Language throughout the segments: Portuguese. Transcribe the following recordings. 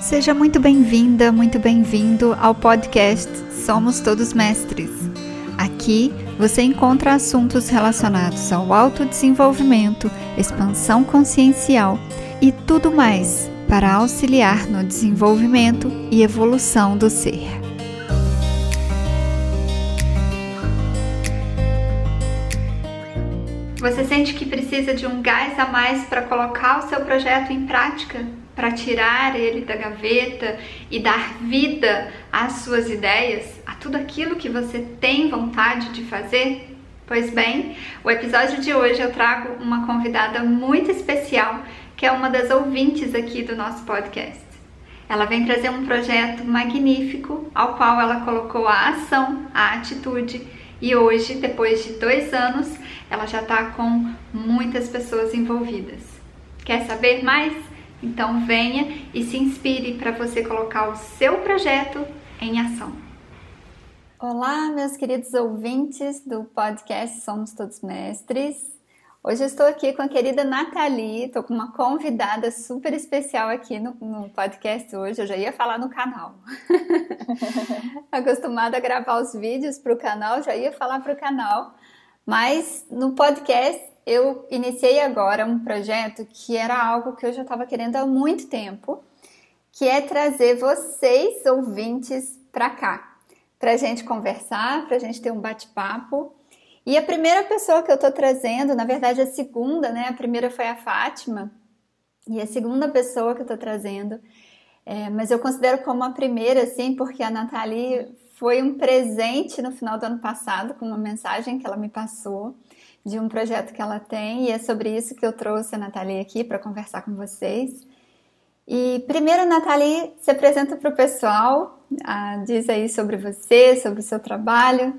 Seja muito bem-vinda, muito bem-vindo ao podcast Somos Todos Mestres. Aqui você encontra assuntos relacionados ao autodesenvolvimento, expansão consciencial e tudo mais para auxiliar no desenvolvimento e evolução do ser. Você sente que precisa de um gás a mais para colocar o seu projeto em prática? Para tirar ele da gaveta e dar vida às suas ideias, a tudo aquilo que você tem vontade de fazer? Pois bem, o episódio de hoje eu trago uma convidada muito especial, que é uma das ouvintes aqui do nosso podcast. Ela vem trazer um projeto magnífico ao qual ela colocou a ação, a atitude e hoje, depois de dois anos, ela já está com muitas pessoas envolvidas. Quer saber mais? Então venha e se inspire para você colocar o seu projeto em ação. Olá, meus queridos ouvintes do podcast Somos Todos Mestres. Hoje eu estou aqui com a querida Nathalie, estou com uma convidada super especial aqui no, no podcast hoje. Eu já ia falar no canal. Acostumada a gravar os vídeos para o canal, já ia falar para o canal. Mas no podcast eu iniciei agora um projeto que era algo que eu já estava querendo há muito tempo, que é trazer vocês, ouvintes, para cá, para a gente conversar, para a gente ter um bate-papo. E a primeira pessoa que eu estou trazendo, na verdade a segunda, né? A primeira foi a Fátima, e a segunda pessoa que eu estou trazendo, é, mas eu considero como a primeira, assim, porque a Nathalie foi um presente no final do ano passado, com uma mensagem que ela me passou de um projeto que ela tem e é sobre isso que eu trouxe a Nathalie aqui para conversar com vocês. E primeiro, Nathalie, se apresenta para o pessoal, ah, diz aí sobre você, sobre o seu trabalho.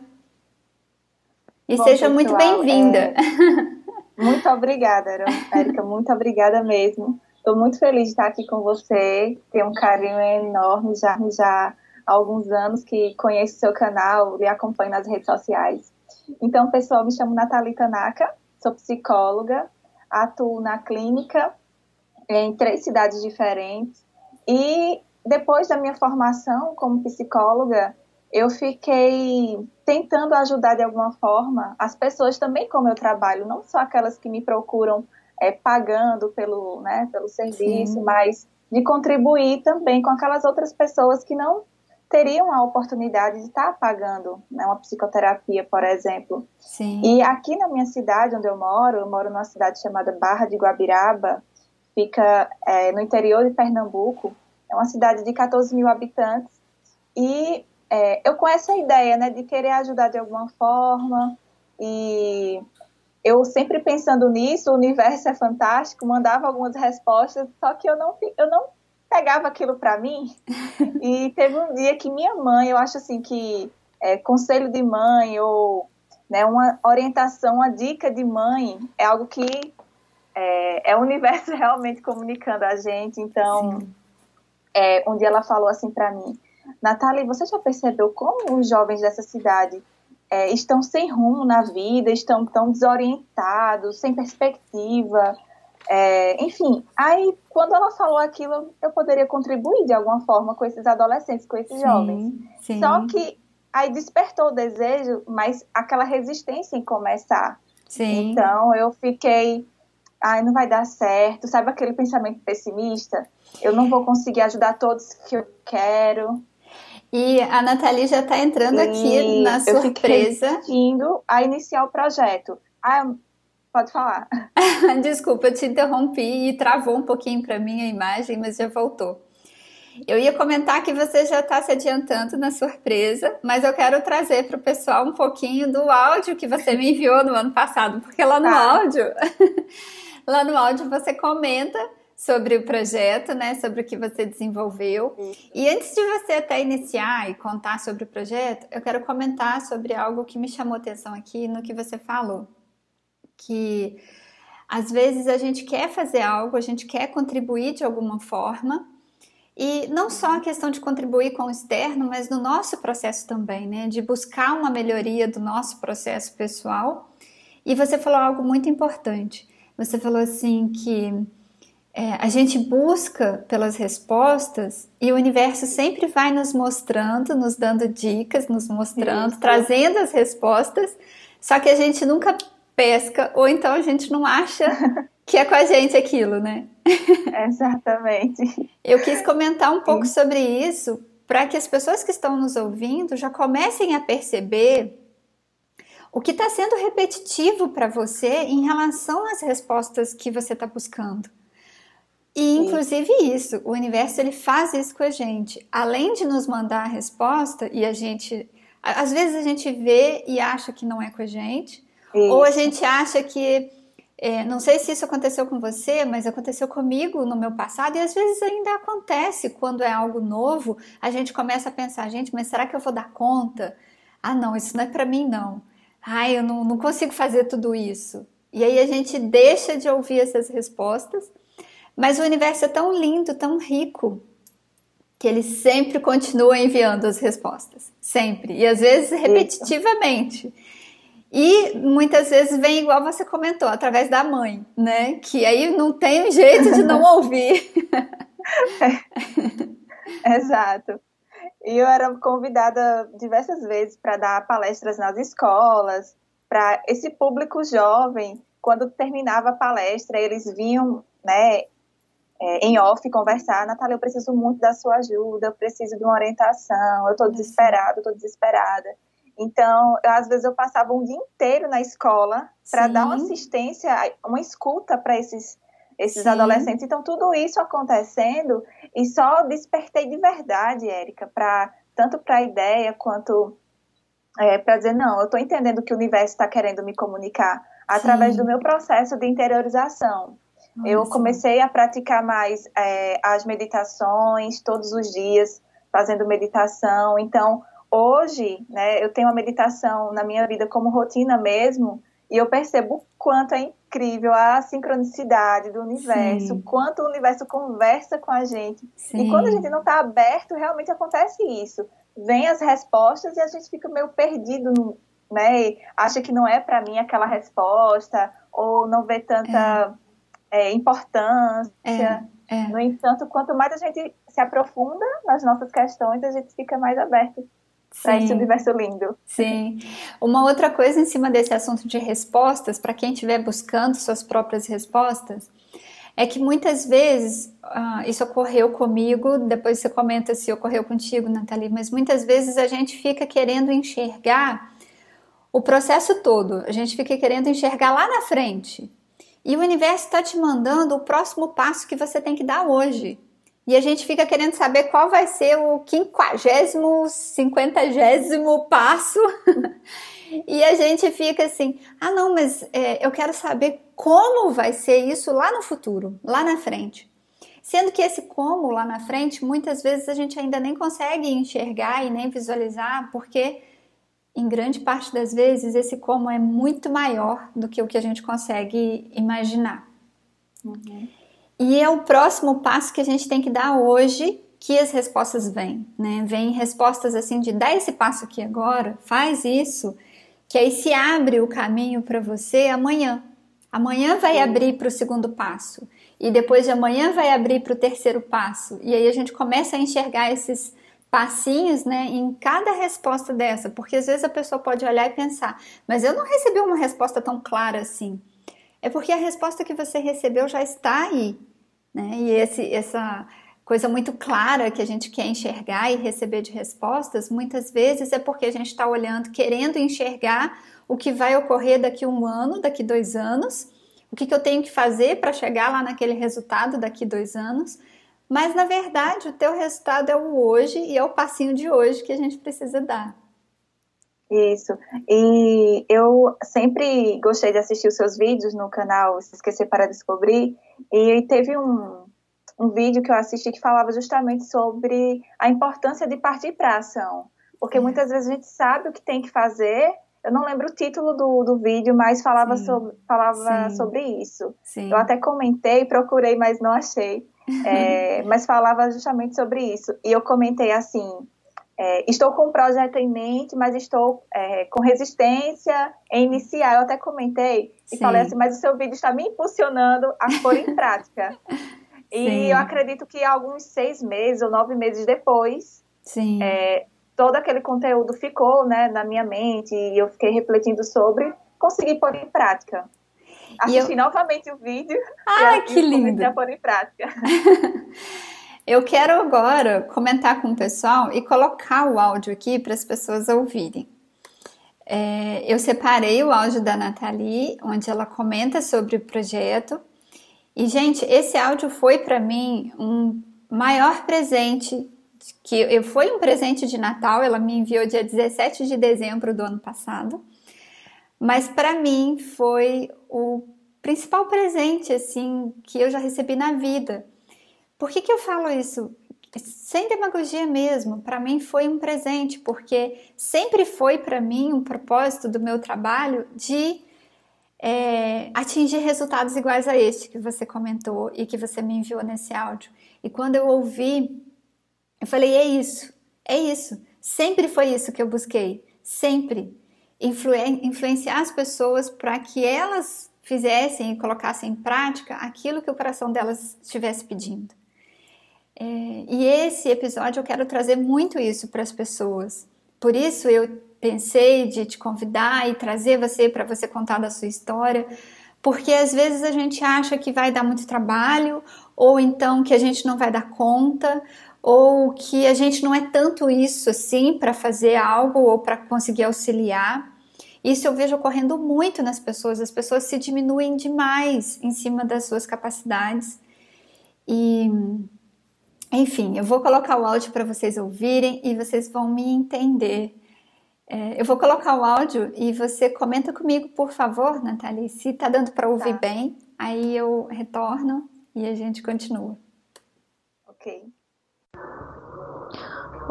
E Bom, seja pessoal, muito bem-vinda. É... Muito obrigada, Érica, muito obrigada mesmo. Estou muito feliz de estar aqui com você, tenho um carinho enorme já, já há alguns anos que conheço o seu canal e acompanho nas redes sociais. Então, pessoal, me chamo Nathalie Tanaka, sou psicóloga, atuo na clínica em três cidades diferentes e depois da minha formação como psicóloga, eu fiquei tentando ajudar de alguma forma as pessoas também com o meu trabalho, não só aquelas que me procuram é, pagando pelo, né, pelo serviço, Sim. mas de contribuir também com aquelas outras pessoas que não teriam a oportunidade de estar pagando né, uma psicoterapia, por exemplo. Sim. E aqui na minha cidade, onde eu moro, eu moro numa cidade chamada Barra de Guabiraba, fica é, no interior de Pernambuco, é uma cidade de 14 mil habitantes, e é, eu com essa ideia né, de querer ajudar de alguma forma, e eu sempre pensando nisso, o universo é fantástico, mandava algumas respostas, só que eu não, eu não pegava aquilo para mim. e teve um dia que minha mãe, eu acho assim que é, conselho de mãe ou né, uma orientação, uma dica de mãe é algo que é, é o universo realmente comunicando a gente. Então, é, um dia ela falou assim para mim, Natália, você já percebeu como os jovens dessa cidade é, estão sem rumo na vida, estão tão desorientados, sem perspectiva? É, enfim, aí quando ela falou aquilo, eu poderia contribuir de alguma forma com esses adolescentes, com esses sim, jovens. Sim. Só que aí despertou o desejo, mas aquela resistência em começar. Sim. Então eu fiquei, ai, não vai dar certo, sabe aquele pensamento pessimista? Eu não vou conseguir ajudar todos que eu quero. E a Nathalie já está entrando e aqui na surpresa. Eu fiquei a iniciar o projeto. Ah, Pode falar. Desculpa, eu te interrompi e travou um pouquinho para mim a imagem, mas já voltou. Eu ia comentar que você já está se adiantando na surpresa, mas eu quero trazer para o pessoal um pouquinho do áudio que você me enviou no ano passado, porque lá no tá. áudio, lá no áudio você comenta sobre o projeto, né, sobre o que você desenvolveu. E antes de você até iniciar e contar sobre o projeto, eu quero comentar sobre algo que me chamou atenção aqui no que você falou que às vezes a gente quer fazer algo, a gente quer contribuir de alguma forma, e não só a questão de contribuir com o externo, mas no nosso processo também, né? De buscar uma melhoria do nosso processo pessoal. E você falou algo muito importante. Você falou assim que é, a gente busca pelas respostas e o universo sempre vai nos mostrando, nos dando dicas, nos mostrando, Isso. trazendo as respostas, só que a gente nunca pesca ou então a gente não acha que é com a gente aquilo, né? Exatamente. Eu quis comentar um pouco Sim. sobre isso para que as pessoas que estão nos ouvindo já comecem a perceber o que está sendo repetitivo para você em relação às respostas que você está buscando. E inclusive isso, o universo ele faz isso com a gente. Além de nos mandar a resposta e a gente, às vezes a gente vê e acha que não é com a gente, ou a gente acha que é, não sei se isso aconteceu com você, mas aconteceu comigo no meu passado e às vezes ainda acontece quando é algo novo. A gente começa a pensar, gente, mas será que eu vou dar conta? Ah, não, isso não é para mim, não. Ai, eu não, não consigo fazer tudo isso. E aí a gente deixa de ouvir essas respostas, mas o universo é tão lindo, tão rico, que ele sempre continua enviando as respostas. Sempre. E às vezes repetitivamente. Isso. E muitas vezes vem igual você comentou, através da mãe, né? Que aí não tem jeito de não ouvir. é. Exato. E eu era convidada diversas vezes para dar palestras nas escolas, para esse público jovem. Quando terminava a palestra, eles vinham, né, é, em off conversar, Natália, eu preciso muito da sua ajuda, eu preciso de uma orientação, eu estou desesperada, eu estou desesperada. Então, eu, às vezes eu passava um dia inteiro na escola para dar uma assistência, uma escuta para esses, esses adolescentes. Então, tudo isso acontecendo e só despertei de verdade, Érica, para tanto para a ideia quanto é, para dizer, não, eu estou entendendo que o universo está querendo me comunicar através Sim. do meu processo de interiorização. Nossa. Eu comecei a praticar mais é, as meditações todos os dias, fazendo meditação. Então, hoje, né, eu tenho a meditação na minha vida como rotina mesmo, e eu percebo o quanto é incrível a sincronicidade do universo, o quanto o universo conversa com a gente. Sim. E quando a gente não está aberto, realmente acontece isso. Vem as respostas e a gente fica meio perdido, no, né? Acha que não é para mim aquela resposta, ou não vê tanta é. É, importância. É. é. No entanto, quanto mais a gente se aprofunda nas nossas questões, a gente fica mais aberto para esse universo lindo. Sim. Uma outra coisa em cima desse assunto de respostas, para quem estiver buscando suas próprias respostas, é que muitas vezes, uh, isso ocorreu comigo, depois você comenta se ocorreu contigo, Nathalie, mas muitas vezes a gente fica querendo enxergar o processo todo, a gente fica querendo enxergar lá na frente. E o universo está te mandando o próximo passo que você tem que dar hoje e a gente fica querendo saber qual vai ser o quinquagésimo, cinquentagésimo passo. e a gente fica assim, ah não, mas é, eu quero saber como vai ser isso lá no futuro, lá na frente. Sendo que esse como lá na frente, muitas vezes a gente ainda nem consegue enxergar e nem visualizar, porque em grande parte das vezes esse como é muito maior do que o que a gente consegue imaginar. Uhum. E é o próximo passo que a gente tem que dar hoje que as respostas vêm, né? Vem respostas assim de dá esse passo aqui agora, faz isso, que aí se abre o caminho para você amanhã. Amanhã vai abrir para o segundo passo e depois de amanhã vai abrir para o terceiro passo. E aí a gente começa a enxergar esses passinhos, né, em cada resposta dessa, porque às vezes a pessoa pode olhar e pensar, mas eu não recebi uma resposta tão clara assim. É porque a resposta que você recebeu já está aí. Né? E esse, essa coisa muito clara que a gente quer enxergar e receber de respostas, muitas vezes é porque a gente está olhando, querendo enxergar o que vai ocorrer daqui um ano, daqui dois anos, o que, que eu tenho que fazer para chegar lá naquele resultado daqui dois anos. Mas na verdade, o teu resultado é o hoje e é o passinho de hoje que a gente precisa dar. Isso. E eu sempre gostei de assistir os seus vídeos no canal Se Esquecer para Descobrir. E teve um, um vídeo que eu assisti que falava justamente sobre a importância de partir para a ação. Porque é. muitas vezes a gente sabe o que tem que fazer. Eu não lembro o título do, do vídeo, mas falava, sobre, falava sobre isso. Sim. Eu até comentei, procurei, mas não achei. É, mas falava justamente sobre isso. E eu comentei assim: é, estou com um projeto em mente, mas estou é, com resistência em iniciar. Eu até comentei e Sim. falei assim, mas o seu vídeo está me impulsionando a pôr em prática. E eu acredito que alguns seis meses ou nove meses depois, é, todo aquele conteúdo ficou né, na minha mente e eu fiquei refletindo sobre, consegui pôr em prática. Assisti eu... novamente o vídeo. Ah, que lindo! a pôr em prática. eu quero agora comentar com o pessoal e colocar o áudio aqui para as pessoas ouvirem. É, eu separei o áudio da Nathalie, onde ela comenta sobre o projeto. E, gente, esse áudio foi para mim um maior presente que eu, foi um presente de Natal, ela me enviou dia 17 de dezembro do ano passado. Mas para mim foi o principal presente assim que eu já recebi na vida. Por que, que eu falo isso? sem demagogia mesmo, para mim foi um presente, porque sempre foi para mim um propósito do meu trabalho de é, atingir resultados iguais a este que você comentou e que você me enviou nesse áudio. E quando eu ouvi, eu falei: é isso, é isso. Sempre foi isso que eu busquei, sempre. Influ influenciar as pessoas para que elas fizessem e colocassem em prática aquilo que o coração delas estivesse pedindo. É, e esse episódio eu quero trazer muito isso para as pessoas. Por isso eu pensei de te convidar e trazer você para você contar da sua história, porque às vezes a gente acha que vai dar muito trabalho, ou então que a gente não vai dar conta, ou que a gente não é tanto isso assim para fazer algo ou para conseguir auxiliar. Isso eu vejo ocorrendo muito nas pessoas, as pessoas se diminuem demais em cima das suas capacidades. E enfim, eu vou colocar o áudio para vocês ouvirem e vocês vão me entender. É, eu vou colocar o áudio e você comenta comigo, por favor, Nathalie, se tá dando para ouvir tá. bem. Aí eu retorno e a gente continua. Ok.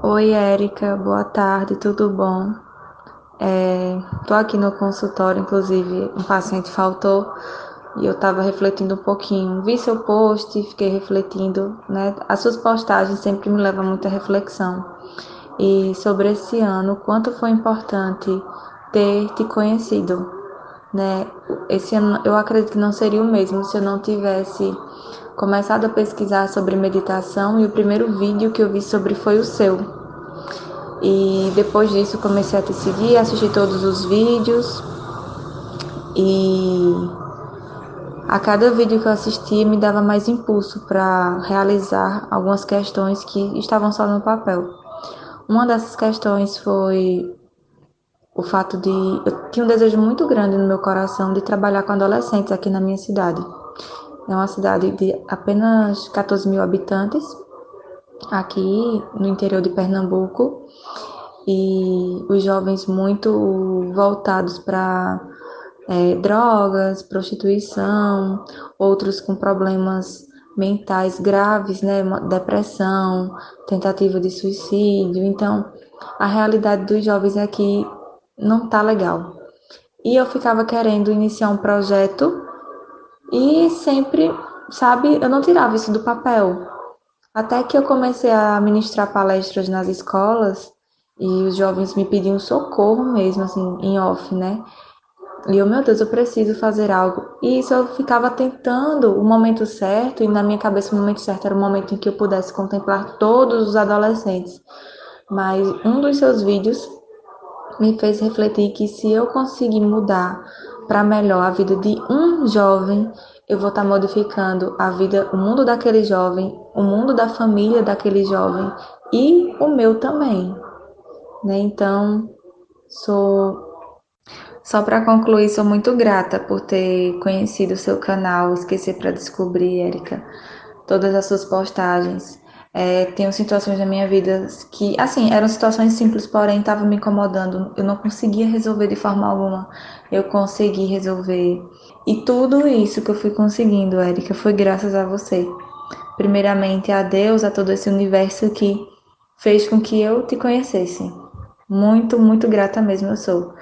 Oi, Érica, boa tarde, tudo bom? É, tô aqui no consultório, inclusive um paciente faltou e eu estava refletindo um pouquinho. Vi seu post, fiquei refletindo, né? As suas postagens sempre me levam a muita reflexão. E sobre esse ano, quanto foi importante ter te conhecido, né? Esse ano eu acredito que não seria o mesmo se eu não tivesse começado a pesquisar sobre meditação e o primeiro vídeo que eu vi sobre foi o seu. E depois disso comecei a te seguir, assistir todos os vídeos e a cada vídeo que eu assistia me dava mais impulso para realizar algumas questões que estavam só no papel. Uma dessas questões foi o fato de eu tinha um desejo muito grande no meu coração de trabalhar com adolescentes aqui na minha cidade. É uma cidade de apenas 14 mil habitantes, aqui no interior de Pernambuco, e os jovens muito voltados para é, drogas, prostituição, outros com problemas mentais graves, né, depressão, tentativa de suicídio. Então, a realidade dos jovens aqui não tá legal. E eu ficava querendo iniciar um projeto e sempre, sabe, eu não tirava isso do papel. Até que eu comecei a ministrar palestras nas escolas e os jovens me pediam socorro mesmo, assim, em off, né? E eu, meu Deus, eu preciso fazer algo. E isso eu ficava tentando o momento certo, e na minha cabeça o momento certo era o momento em que eu pudesse contemplar todos os adolescentes. Mas um dos seus vídeos me fez refletir que se eu conseguir mudar para melhor a vida de um jovem, eu vou estar tá modificando a vida, o mundo daquele jovem, o mundo da família daquele jovem e o meu também. Né? Então, sou só para concluir, sou muito grata por ter conhecido o seu canal, esquecer para descobrir, Érica, todas as suas postagens. É, tenho situações na minha vida que, assim, eram situações simples, porém estavam me incomodando. Eu não conseguia resolver de forma alguma. Eu consegui resolver. E tudo isso que eu fui conseguindo, Érica, foi graças a você. Primeiramente a Deus, a todo esse universo que fez com que eu te conhecesse. Muito, muito grata mesmo eu sou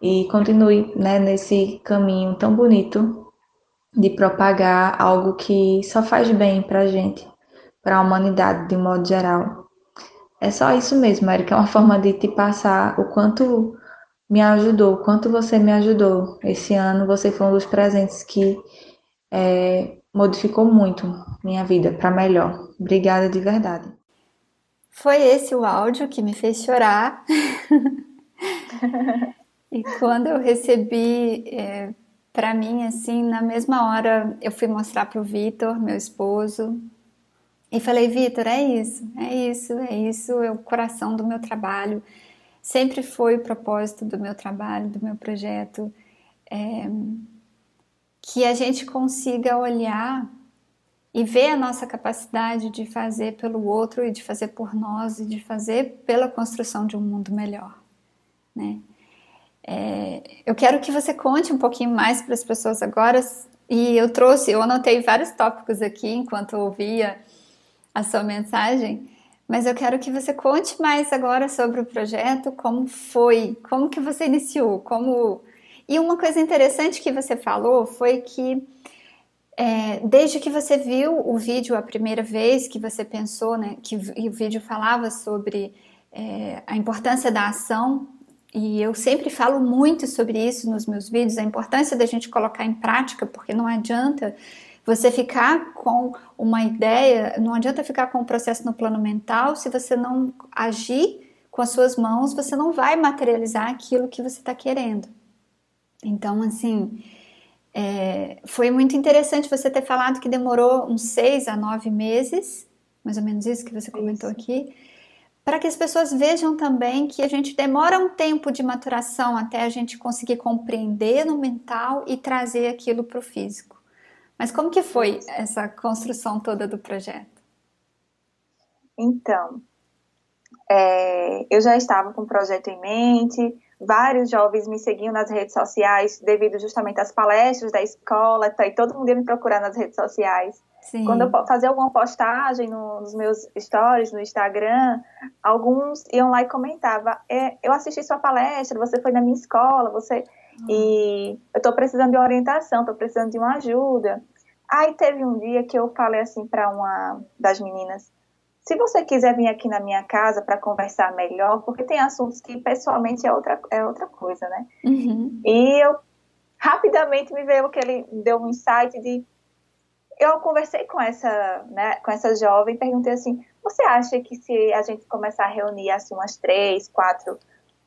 e continue né, nesse caminho tão bonito de propagar algo que só faz bem para a gente, para a humanidade de modo geral. É só isso mesmo, Erika, é uma forma de te passar o quanto me ajudou, o quanto você me ajudou. Esse ano você foi um dos presentes que é, modificou muito minha vida para melhor. Obrigada de verdade. Foi esse o áudio que me fez chorar. e quando eu recebi é, para mim, assim, na mesma hora eu fui mostrar para o Vitor, meu esposo, e falei: Vitor, é isso, é isso, é isso, é o coração do meu trabalho. Sempre foi o propósito do meu trabalho, do meu projeto. É, que a gente consiga olhar e ver a nossa capacidade de fazer pelo outro e de fazer por nós e de fazer pela construção de um mundo melhor, né? É, eu quero que você conte um pouquinho mais para as pessoas agora. E eu trouxe, eu anotei vários tópicos aqui enquanto ouvia a sua mensagem, mas eu quero que você conte mais agora sobre o projeto, como foi, como que você iniciou, como e uma coisa interessante que você falou foi que é, desde que você viu o vídeo a primeira vez, que você pensou, né, que o vídeo falava sobre é, a importância da ação, e eu sempre falo muito sobre isso nos meus vídeos, a importância da gente colocar em prática, porque não adianta você ficar com uma ideia, não adianta ficar com o um processo no plano mental se você não agir com as suas mãos, você não vai materializar aquilo que você está querendo. Então, assim, é, foi muito interessante você ter falado que demorou uns seis a nove meses, mais ou menos isso que você comentou isso. aqui, para que as pessoas vejam também que a gente demora um tempo de maturação até a gente conseguir compreender no mental e trazer aquilo para o físico. Mas como que foi essa construção toda do projeto? Então, é, eu já estava com o projeto em mente, vários jovens me seguiam nas redes sociais devido justamente às palestras da escola, tá, e todo mundo ia me procurar nas redes sociais. Sim. Quando eu fazia alguma postagem nos meus stories, no Instagram, alguns iam lá e comentavam: é, Eu assisti sua palestra, você foi na minha escola, você. Uhum. E eu estou precisando de orientação, estou precisando de uma ajuda. Aí teve um dia que eu falei assim para uma das meninas: se você quiser vir aqui na minha casa para conversar melhor, porque tem assuntos que pessoalmente é outra, é outra coisa, né? Uhum. E eu rapidamente me veio que ele deu um insight de eu conversei com essa, né, com essa jovem, perguntei assim: você acha que se a gente começar a reunir assim umas três, quatro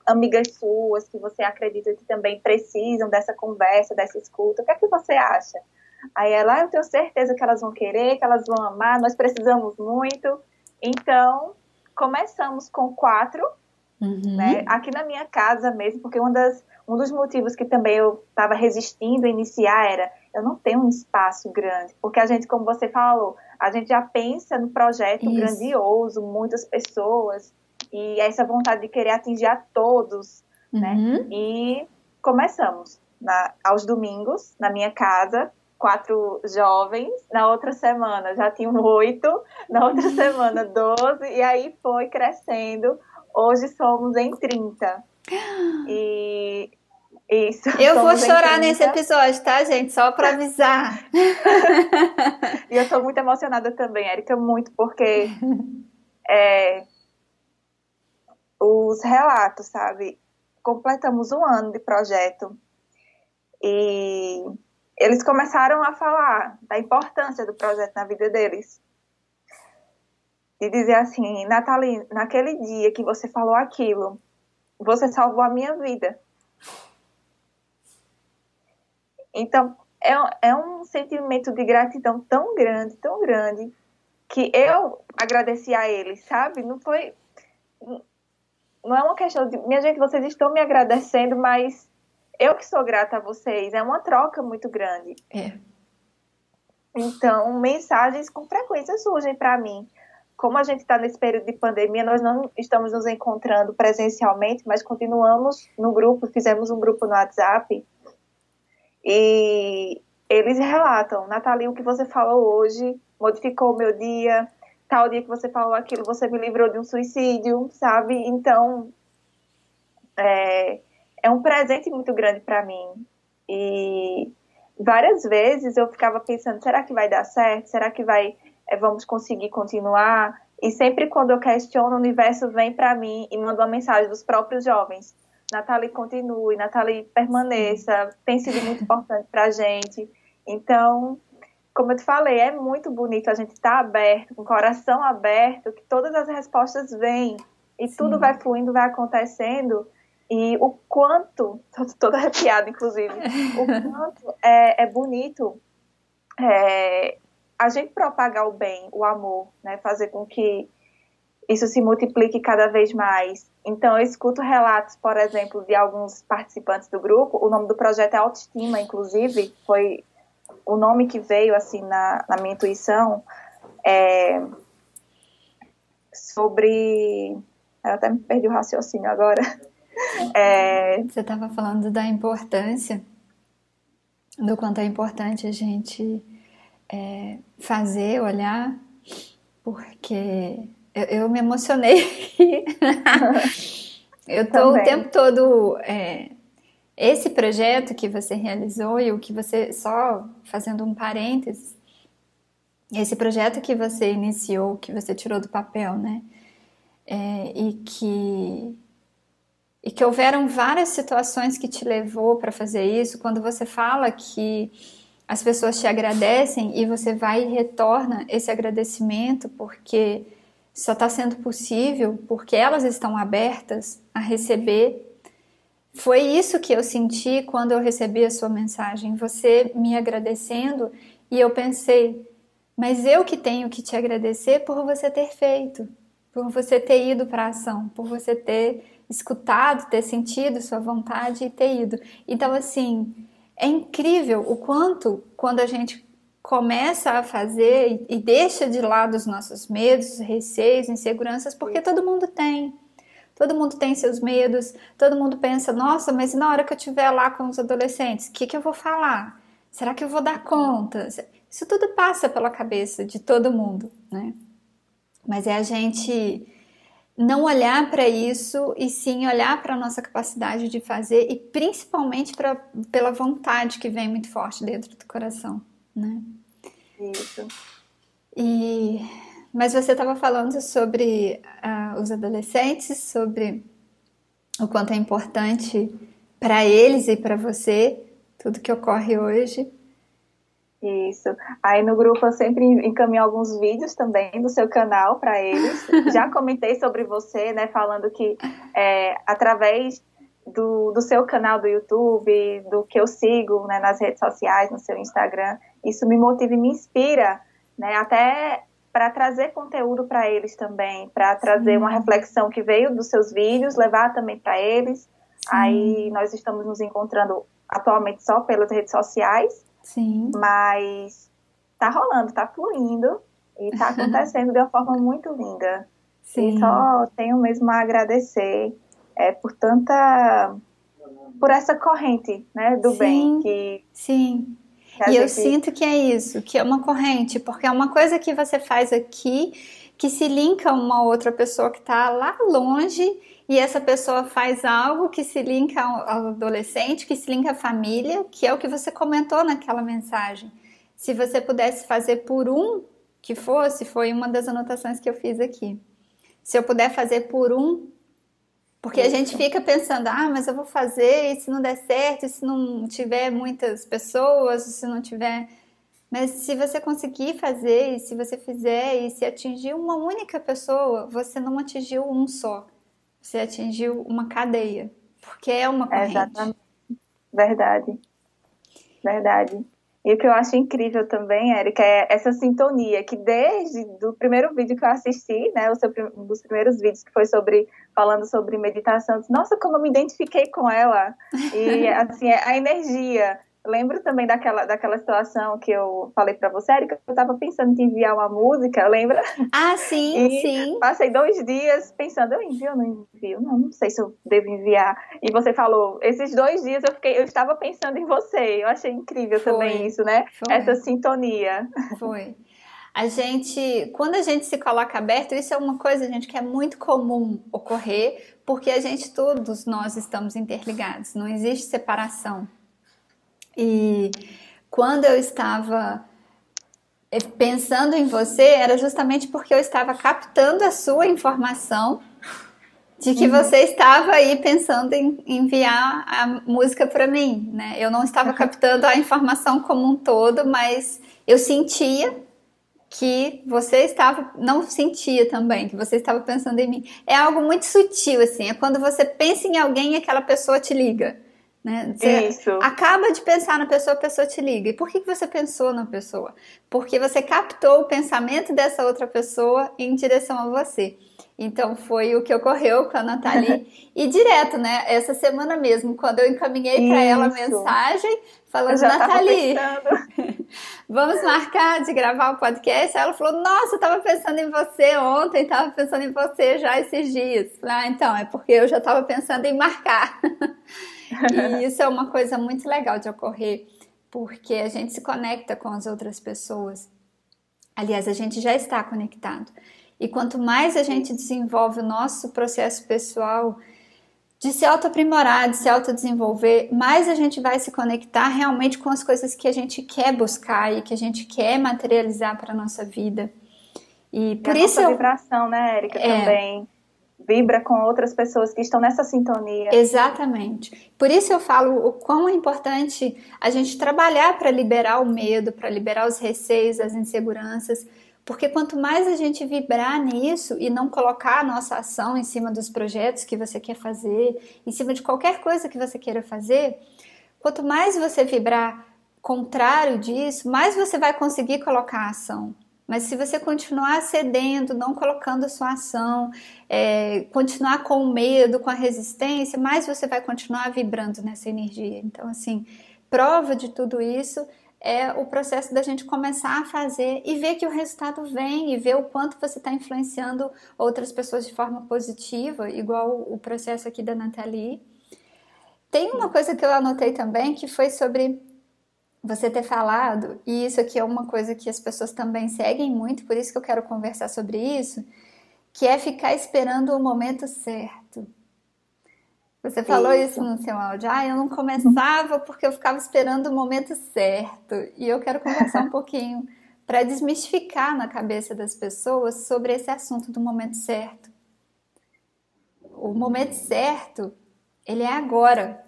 amigas suas que você acredita que também precisam dessa conversa, dessa escuta, o que é que você acha? Aí ela, ah, eu tenho certeza que elas vão querer, que elas vão amar, nós precisamos muito. Então, começamos com quatro, uhum. né? Aqui na minha casa mesmo, porque uma das, um dos motivos que também eu estava resistindo a iniciar era eu não tenho um espaço grande, porque a gente, como você falou, a gente já pensa no projeto Isso. grandioso, muitas pessoas, e essa vontade de querer atingir a todos, né? uhum. né? E começamos na, aos domingos, na minha casa, quatro jovens, na outra semana já tinham oito, na outra semana doze, e aí foi crescendo. Hoje somos em 30. E isso. Eu vou chorar nesse episódio, tá, gente? Só para avisar. e eu tô muito emocionada também, Erika, muito, porque é, os relatos, sabe? Completamos um ano de projeto. E eles começaram a falar da importância do projeto na vida deles. E dizer assim, Nathalie, naquele dia que você falou aquilo, você salvou a minha vida. Então, é, é um sentimento de gratidão tão grande, tão grande, que eu agradeci a eles, sabe? Não foi. Não é uma questão de. Minha gente, vocês estão me agradecendo, mas eu que sou grata a vocês. É uma troca muito grande. É. Então, mensagens com frequência surgem para mim. Como a gente está nesse período de pandemia, nós não estamos nos encontrando presencialmente, mas continuamos no grupo, fizemos um grupo no WhatsApp e eles relatam, Nathalie, o que você falou hoje modificou o meu dia, tal dia que você falou aquilo, você me livrou de um suicídio, sabe? Então, é, é um presente muito grande para mim. E várias vezes eu ficava pensando, será que vai dar certo? Será que vai é, vamos conseguir continuar? E sempre quando eu questiono, o universo vem para mim e manda uma mensagem dos próprios jovens. Nathalie, continue, Nathalie, permaneça, tem sido muito importante para a gente. Então, como eu te falei, é muito bonito a gente estar tá aberto, com o coração aberto, que todas as respostas vêm e Sim. tudo vai fluindo, vai acontecendo. E o quanto, tô toda arrepiada, inclusive, o quanto é, é bonito é, a gente propagar o bem, o amor, né? Fazer com que isso se multiplique cada vez mais. Então, eu escuto relatos, por exemplo, de alguns participantes do grupo. O nome do projeto é Autoestima, inclusive, foi o nome que veio assim na, na minha intuição. É, sobre. Eu até me perdi o raciocínio agora. É, Você estava falando da importância, do quanto é importante a gente é, fazer, olhar, porque eu, eu me emocionei. eu tô Também. o tempo todo. É, esse projeto que você realizou e o que você. Só fazendo um parênteses. Esse projeto que você iniciou, que você tirou do papel, né? É, e que e que houveram várias situações que te levou para fazer isso. Quando você fala que as pessoas te agradecem e você vai e retorna esse agradecimento porque só está sendo possível porque elas estão abertas a receber. Foi isso que eu senti quando eu recebi a sua mensagem, você me agradecendo e eu pensei, mas eu que tenho que te agradecer por você ter feito, por você ter ido para a ação, por você ter escutado, ter sentido sua vontade e ter ido. Então, assim, é incrível o quanto, quando a gente começa a fazer e deixa de lado os nossos medos, receios, inseguranças, porque todo mundo tem. Todo mundo tem seus medos, todo mundo pensa, nossa, mas na hora que eu estiver lá com os adolescentes, o que, que eu vou falar? Será que eu vou dar conta? Isso tudo passa pela cabeça de todo mundo, né? Mas é a gente não olhar para isso e sim olhar para a nossa capacidade de fazer e principalmente pra, pela vontade que vem muito forte dentro do coração, né? Isso. E mas você estava falando sobre uh, os adolescentes, sobre o quanto é importante para eles e para você tudo que ocorre hoje. Isso. Aí no grupo eu sempre encaminho alguns vídeos também do seu canal para eles. Já comentei sobre você, né, falando que é, através do, do seu canal do YouTube, do que eu sigo né, nas redes sociais, no seu Instagram, isso me motiva e me inspira, né, até para trazer conteúdo para eles também, para trazer uma reflexão que veio dos seus vídeos, levar também para eles. Sim. Aí nós estamos nos encontrando atualmente só pelas redes sociais, Sim. Mas tá rolando, tá fluindo e tá acontecendo de uma forma muito linda. Sim. E só tenho mesmo a agradecer é, por tanta. por essa corrente né, do Sim. bem que. Sim. Que e eu sinto que é isso, que é uma corrente, porque é uma coisa que você faz aqui que se linka a uma outra pessoa que está lá longe e essa pessoa faz algo que se linka ao adolescente, que se linka à família, que é o que você comentou naquela mensagem. Se você pudesse fazer por um que fosse, foi uma das anotações que eu fiz aqui. Se eu puder fazer por um, porque a gente fica pensando, ah, mas eu vou fazer, e se não der certo, e se não tiver muitas pessoas, se não tiver. Mas se você conseguir fazer, e se você fizer, e se atingir uma única pessoa, você não atingiu um só você atingiu uma cadeia, porque é uma corrente. Exatamente. Verdade. Verdade. E o que eu acho incrível também, Érica, é essa sintonia que desde o primeiro vídeo que eu assisti, né, o seu, um dos primeiros vídeos que foi sobre falando sobre meditação, disse, nossa, como eu me identifiquei com ela. E assim, é a energia, lembro também daquela, daquela situação que eu falei para você, Erika, eu estava pensando em enviar uma música, lembra? Ah, sim, e sim. Passei dois dias pensando, eu envio ou não envio? Não, não sei se eu devo enviar. E você falou, esses dois dias eu fiquei, eu estava pensando em você. Eu achei incrível Foi. também isso, né? Foi. Essa sintonia. Foi. A gente, quando a gente se coloca aberto, isso é uma coisa, gente, que é muito comum ocorrer, porque a gente, todos nós estamos interligados, não existe separação. E quando eu estava eh, pensando em você, era justamente porque eu estava captando a sua informação de que uhum. você estava aí pensando em enviar a música para mim, né? Eu não estava uhum. captando a informação como um todo, mas eu sentia que você estava, não sentia também, que você estava pensando em mim. É algo muito sutil, assim, é quando você pensa em alguém e aquela pessoa te liga. Né? Você Isso. acaba de pensar na pessoa, a pessoa te liga. E por que você pensou na pessoa? Porque você captou o pensamento dessa outra pessoa em direção a você. Então foi o que ocorreu com a Nathalie. e direto, né? Essa semana mesmo, quando eu encaminhei para ela a mensagem falando, Nathalie, vamos marcar de gravar o podcast? Ela falou, nossa, eu estava pensando em você ontem, estava pensando em você já esses dias. Ah, então, é porque eu já estava pensando em marcar. e isso é uma coisa muito legal de ocorrer, porque a gente se conecta com as outras pessoas. Aliás, a gente já está conectado. E quanto mais a gente desenvolve o nosso processo pessoal de se auto-aprimorar, de se autodesenvolver, mais a gente vai se conectar realmente com as coisas que a gente quer buscar e que a gente quer materializar para a nossa vida. E por isso. A nossa vibração, né, Érica, é, também vibra com outras pessoas que estão nessa sintonia. Exatamente. Por isso eu falo o quão é importante a gente trabalhar para liberar o medo, para liberar os receios, as inseguranças, porque quanto mais a gente vibrar nisso e não colocar a nossa ação em cima dos projetos que você quer fazer, em cima de qualquer coisa que você queira fazer, quanto mais você vibrar contrário disso, mais você vai conseguir colocar a ação. Mas se você continuar cedendo, não colocando a sua ação, é, continuar com o medo, com a resistência, mais você vai continuar vibrando nessa energia. Então, assim, prova de tudo isso é o processo da gente começar a fazer e ver que o resultado vem e ver o quanto você está influenciando outras pessoas de forma positiva, igual o processo aqui da Nathalie. Tem uma coisa que eu anotei também que foi sobre você ter falado, e isso aqui é uma coisa que as pessoas também seguem muito, por isso que eu quero conversar sobre isso, que é ficar esperando o momento certo. Você falou isso. isso no seu áudio. Ah, eu não começava porque eu ficava esperando o momento certo. E eu quero conversar um pouquinho para desmistificar na cabeça das pessoas sobre esse assunto do momento certo. O momento certo, ele é agora.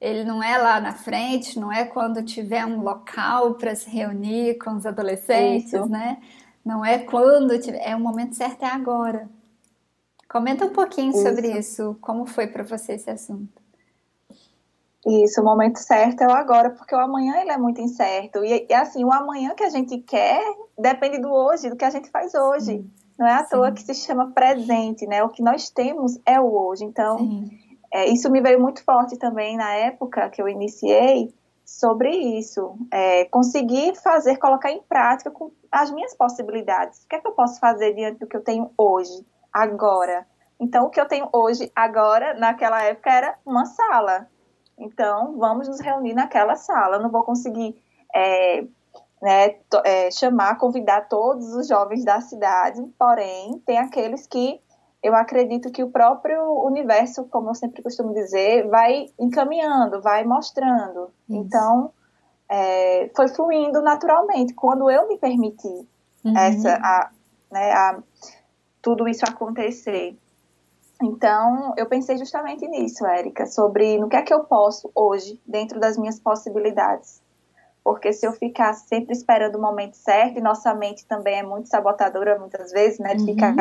Ele não é lá na frente, não é quando tiver um local para se reunir com os adolescentes, isso. né? Não é quando tiver, é o momento certo é agora. Comenta um pouquinho isso. sobre isso, como foi para você esse assunto. Isso, o momento certo é o agora, porque o amanhã ele é muito incerto. E, e assim, o amanhã que a gente quer depende do hoje, do que a gente faz hoje. Sim. Não é à Sim. toa que se chama presente, né? O que nós temos é o hoje. Então, é, isso me veio muito forte também na época que eu iniciei sobre isso. É, conseguir fazer, colocar em prática com as minhas possibilidades. O que é que eu posso fazer diante do que eu tenho hoje? agora. Então, o que eu tenho hoje, agora, naquela época, era uma sala. Então, vamos nos reunir naquela sala. Eu não vou conseguir é, né, é, chamar, convidar todos os jovens da cidade, porém, tem aqueles que eu acredito que o próprio universo, como eu sempre costumo dizer, vai encaminhando, vai mostrando. Isso. Então, é, foi fluindo naturalmente. Quando eu me permiti uhum. essa, a, né, a tudo isso acontecer. Então, eu pensei justamente nisso, Érica, sobre no que é que eu posso hoje, dentro das minhas possibilidades. Porque se eu ficar sempre esperando o momento certo, e nossa mente também é muito sabotadora muitas vezes, né? De uhum. ficar,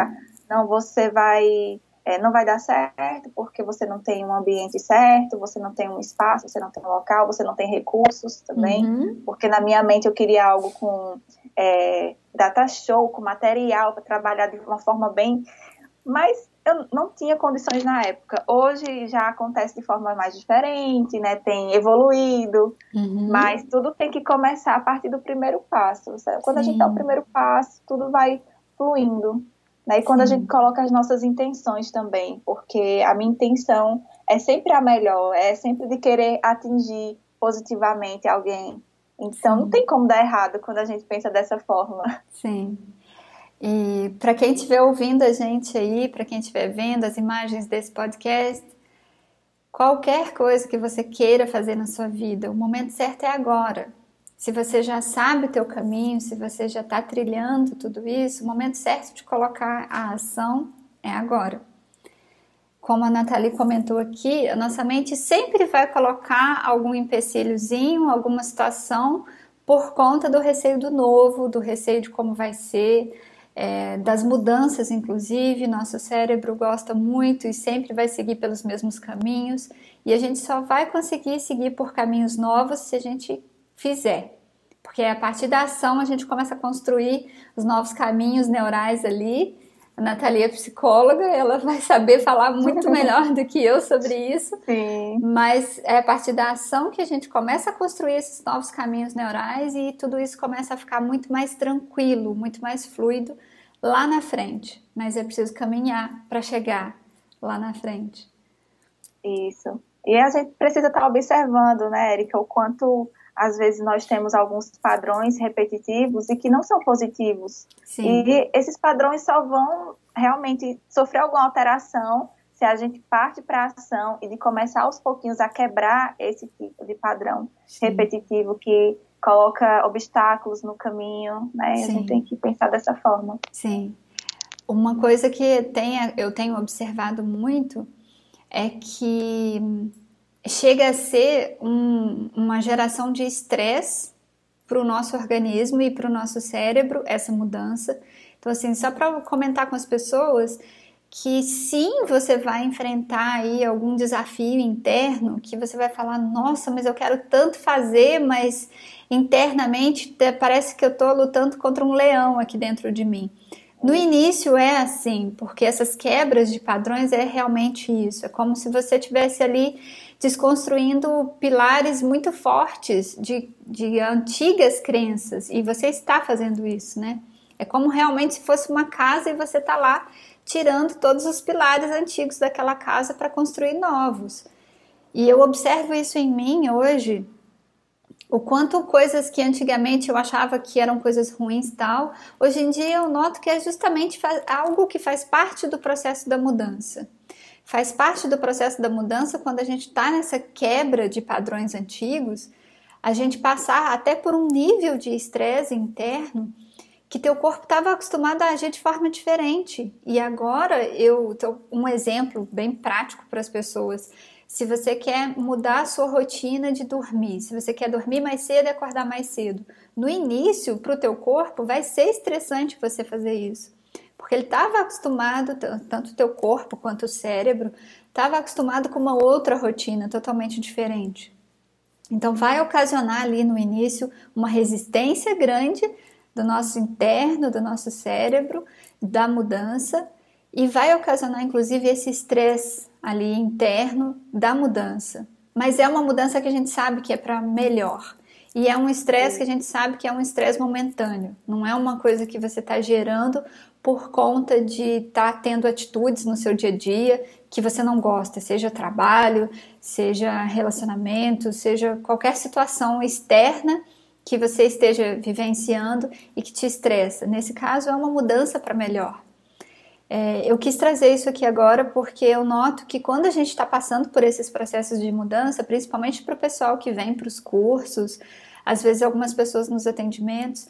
não, você vai, é, não vai dar certo porque você não tem um ambiente certo, você não tem um espaço, você não tem um local, você não tem recursos também. Uhum. Porque na minha mente eu queria algo com é, data show, com material para trabalhar de uma forma bem. Mas eu não tinha condições na época. Hoje já acontece de forma mais diferente, né? Tem evoluído, uhum. mas tudo tem que começar a partir do primeiro passo. Quando Sim. a gente dá o primeiro passo, tudo vai fluindo. Né? E quando Sim. a gente coloca as nossas intenções também, porque a minha intenção é sempre a melhor, é sempre de querer atingir positivamente alguém. Então Sim. não tem como dar errado quando a gente pensa dessa forma. Sim. E para quem estiver ouvindo a gente aí, para quem estiver vendo as imagens desse podcast, qualquer coisa que você queira fazer na sua vida, o momento certo é agora. Se você já sabe o teu caminho, se você já está trilhando tudo isso, o momento certo de colocar a ação é agora. como a Nathalie comentou aqui, a nossa mente sempre vai colocar algum empecilhozinho, alguma situação por conta do receio do novo, do receio de como vai ser, é, das mudanças, inclusive. Nosso cérebro gosta muito e sempre vai seguir pelos mesmos caminhos, e a gente só vai conseguir seguir por caminhos novos se a gente fizer. Porque a partir da ação a gente começa a construir os novos caminhos neurais ali a Nathalie é psicóloga, ela vai saber falar muito melhor do que eu sobre isso. Sim. Mas é a partir da ação que a gente começa a construir esses novos caminhos neurais e tudo isso começa a ficar muito mais tranquilo, muito mais fluido lá na frente. Mas é preciso caminhar para chegar lá na frente. Isso. E a gente precisa estar observando, né, Erika, o quanto às vezes nós temos alguns padrões repetitivos e que não são positivos. Sim. E esses padrões só vão realmente sofrer alguma alteração se a gente parte para a ação e de começar aos pouquinhos a quebrar esse tipo de padrão Sim. repetitivo que coloca obstáculos no caminho, né? Sim. A gente tem que pensar dessa forma. Sim. Uma coisa que tenha, eu tenho observado muito é que chega a ser um, uma geração de estresse para o nosso organismo e para o nosso cérebro, essa mudança. Então, assim, só para comentar com as pessoas que sim, você vai enfrentar aí algum desafio interno que você vai falar, nossa, mas eu quero tanto fazer, mas internamente parece que eu estou lutando contra um leão aqui dentro de mim. No início é assim, porque essas quebras de padrões é realmente isso. É como se você tivesse ali desconstruindo pilares muito fortes de, de antigas crenças e você está fazendo isso, né? É como realmente se fosse uma casa e você está lá tirando todos os pilares antigos daquela casa para construir novos. E eu observo isso em mim hoje, o quanto coisas que antigamente eu achava que eram coisas ruins tal, hoje em dia eu noto que é justamente algo que faz parte do processo da mudança. Faz parte do processo da mudança quando a gente está nessa quebra de padrões antigos, a gente passar até por um nível de estresse interno que teu corpo estava acostumado a agir de forma diferente. E agora eu um exemplo bem prático para as pessoas. Se você quer mudar a sua rotina de dormir, se você quer dormir mais cedo e acordar mais cedo, no início para o teu corpo vai ser estressante você fazer isso porque ele estava acostumado, tanto o teu corpo quanto o cérebro, estava acostumado com uma outra rotina totalmente diferente. Então vai ocasionar ali no início uma resistência grande do nosso interno, do nosso cérebro, da mudança e vai ocasionar inclusive esse estresse ali interno da mudança. Mas é uma mudança que a gente sabe que é para melhor. E é um estresse que a gente sabe que é um estresse momentâneo, não é uma coisa que você está gerando por conta de estar tá tendo atitudes no seu dia a dia que você não gosta, seja trabalho, seja relacionamento, seja qualquer situação externa que você esteja vivenciando e que te estressa. Nesse caso, é uma mudança para melhor. É, eu quis trazer isso aqui agora porque eu noto que quando a gente está passando por esses processos de mudança, principalmente para o pessoal que vem para os cursos, às vezes algumas pessoas nos atendimentos,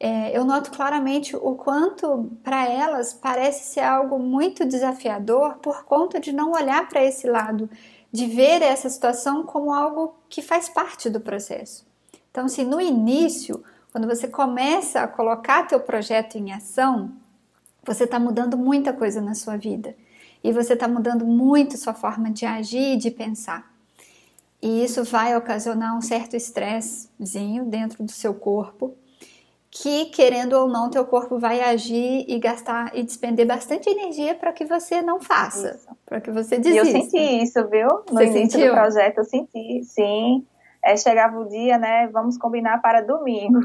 é, eu noto claramente o quanto para elas parece ser algo muito desafiador por conta de não olhar para esse lado, de ver essa situação como algo que faz parte do processo. Então, se no início, quando você começa a colocar teu projeto em ação, você está mudando muita coisa na sua vida e você está mudando muito sua forma de agir e de pensar. E isso vai ocasionar um certo estressezinho dentro do seu corpo que, querendo ou não, teu corpo vai agir e gastar e despender bastante energia para que você não faça, para que você desista. E eu senti isso, viu? No você início sentiu? do projeto eu senti, sim. É, chegava o dia, né? Vamos combinar para domingo.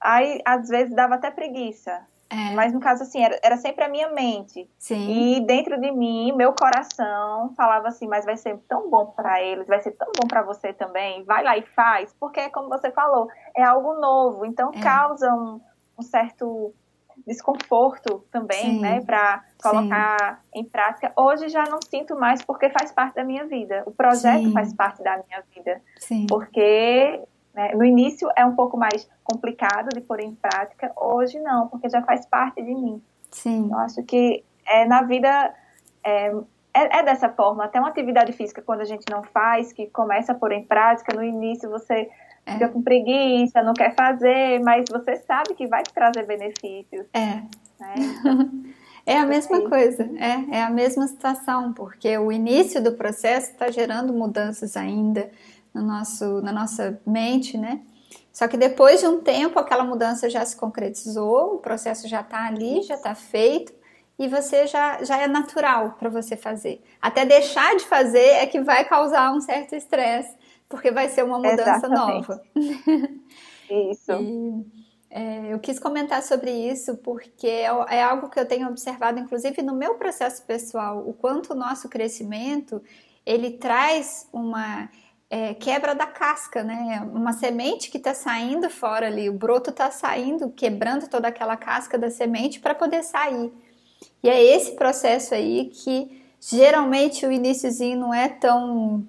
Aí, às vezes, dava até preguiça. É. Mas no caso, assim, era, era sempre a minha mente. Sim. E dentro de mim, meu coração falava assim: mas vai ser tão bom para eles, vai ser tão bom para você também. Vai lá e faz. Porque, como você falou, é algo novo. Então, é. causa um, um, certo desconforto também, Sim. né, para colocar Sim. em prática. Hoje já não sinto mais porque faz parte da minha vida. O projeto faz parte da minha vida. Porque né? No início é um pouco mais complicado de pôr em prática, hoje não, porque já faz parte de mim. Sim. Eu acho que é, na vida é, é, é, dessa forma. Até uma atividade física, quando a gente não faz, que começa a pôr em prática, no início você é. fica com preguiça, não quer fazer, mas você sabe que vai te trazer benefícios. É. Né? Então, é a mesma coisa, é, é a mesma situação, porque o início do processo está gerando mudanças ainda no nosso, na nossa mente, né? Só que depois de um tempo, aquela mudança já se concretizou, o processo já está ali, já está feito, e você já, já é natural para você fazer. Até deixar de fazer é que vai causar um certo estresse, porque vai ser uma mudança Exatamente. nova. Isso. E, é, eu quis comentar sobre isso porque é, é algo que eu tenho observado, inclusive no meu processo pessoal, o quanto o nosso crescimento ele traz uma é, quebra da casca, né? Uma semente que está saindo fora ali, o broto está saindo, quebrando toda aquela casca da semente para poder sair. E é esse processo aí que geralmente o iníciozinho não é tão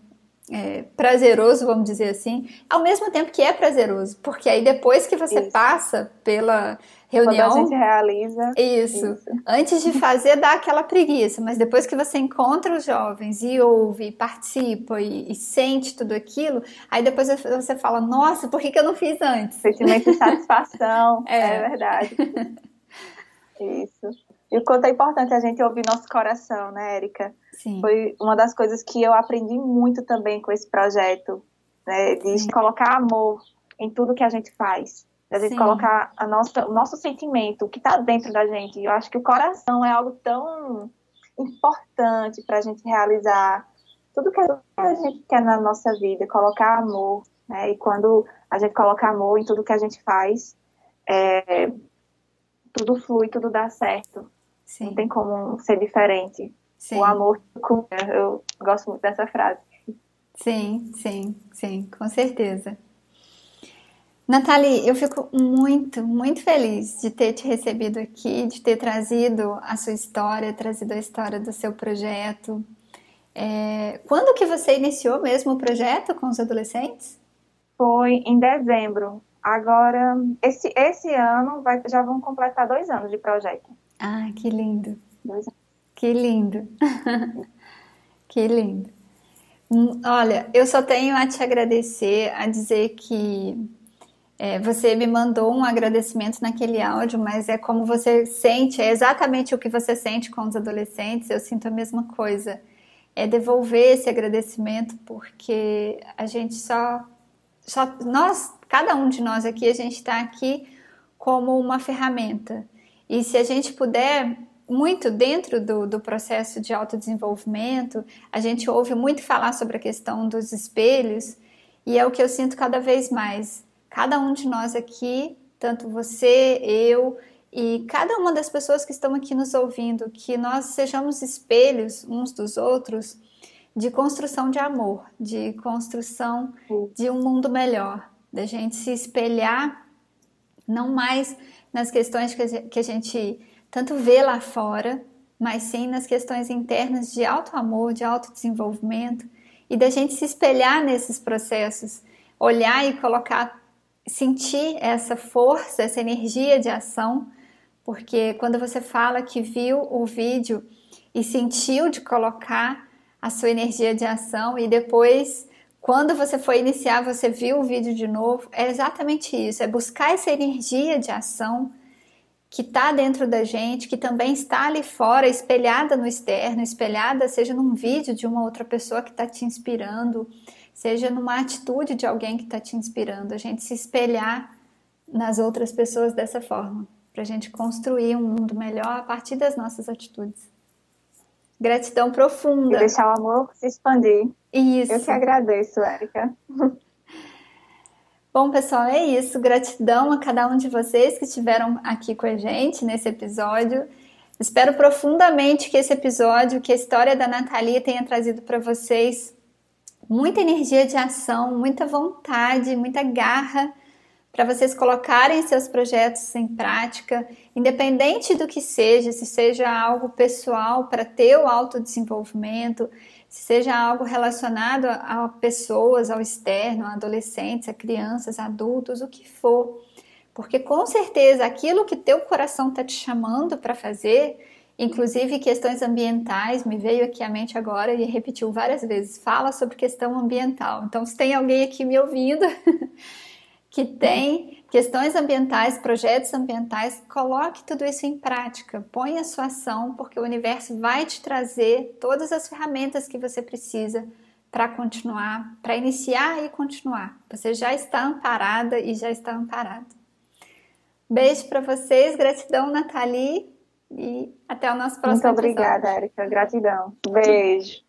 é, prazeroso, vamos dizer assim, ao mesmo tempo que é prazeroso, porque aí depois que você isso. passa pela reunião. Quando a gente realiza. Isso. isso. Antes de fazer, dá aquela preguiça, mas depois que você encontra os jovens e ouve, e participa e, e sente tudo aquilo, aí depois você fala: Nossa, por que, que eu não fiz antes? Sentimento de satisfação. é. é verdade. Isso. E o quanto é importante a gente ouvir nosso coração, né, Érica? Sim. Foi uma das coisas que eu aprendi muito também com esse projeto, né, de Sim. colocar amor em tudo que a gente faz. A gente Sim. colocar a nossa, o nosso sentimento, o que está dentro da gente. Eu acho que o coração é algo tão importante para a gente realizar tudo que a gente quer na nossa vida, colocar amor, né? E quando a gente coloca amor em tudo que a gente faz, é, tudo flui, tudo dá certo. Sim. Não tem como ser diferente. Sim. O amor cura. Eu gosto muito dessa frase. Sim, sim, sim, com certeza. Nathalie, eu fico muito, muito feliz de ter te recebido aqui, de ter trazido a sua história, trazido a história do seu projeto. É, quando que você iniciou mesmo o projeto com os adolescentes? Foi em dezembro. Agora, esse, esse ano vai, já vão completar dois anos de projeto. Ah, que lindo. Que lindo. que lindo. Hum, olha, eu só tenho a te agradecer, a dizer que é, você me mandou um agradecimento naquele áudio, mas é como você sente, é exatamente o que você sente com os adolescentes, eu sinto a mesma coisa. É devolver esse agradecimento, porque a gente só, só nós, cada um de nós aqui, a gente está aqui como uma ferramenta. E se a gente puder, muito dentro do, do processo de autodesenvolvimento, a gente ouve muito falar sobre a questão dos espelhos, e é o que eu sinto cada vez mais. Cada um de nós aqui, tanto você, eu e cada uma das pessoas que estão aqui nos ouvindo, que nós sejamos espelhos uns dos outros de construção de amor, de construção de um mundo melhor, da gente se espelhar não mais nas questões que a gente tanto vê lá fora, mas sim nas questões internas de alto amor, de autodesenvolvimento e da gente se espelhar nesses processos, olhar e colocar, sentir essa força, essa energia de ação, porque quando você fala que viu o vídeo e sentiu de colocar a sua energia de ação e depois quando você foi iniciar, você viu o vídeo de novo, é exatamente isso, é buscar essa energia de ação que está dentro da gente, que também está ali fora, espelhada no externo, espelhada seja num vídeo de uma outra pessoa que está te inspirando, seja numa atitude de alguém que está te inspirando, a gente se espelhar nas outras pessoas dessa forma, para a gente construir um mundo melhor a partir das nossas atitudes. Gratidão profunda. E deixar o amor se expandir. Isso. Eu que agradeço, Érica. Bom, pessoal, é isso. Gratidão a cada um de vocês que estiveram aqui com a gente nesse episódio. Espero profundamente que esse episódio, que a história da Natalia tenha trazido para vocês muita energia de ação, muita vontade, muita garra para vocês colocarem seus projetos em prática, independente do que seja, se seja algo pessoal para ter o autodesenvolvimento, se seja algo relacionado a, pessoas, ao externo, a adolescentes, a crianças, adultos, o que for. Porque com certeza aquilo que teu coração está te chamando para fazer, Inclusive, questões ambientais, me veio aqui à mente agora e repetiu várias vezes. Fala sobre questão ambiental. Então, se tem alguém aqui me ouvindo que tem questões ambientais, projetos ambientais, coloque tudo isso em prática. Põe a sua ação, porque o universo vai te trazer todas as ferramentas que você precisa para continuar, para iniciar e continuar. Você já está amparada e já está amparado. Beijo para vocês, gratidão, Nathalie, e até o nosso próximo Muito obrigada, episódio. Erika. Gratidão. Beijo.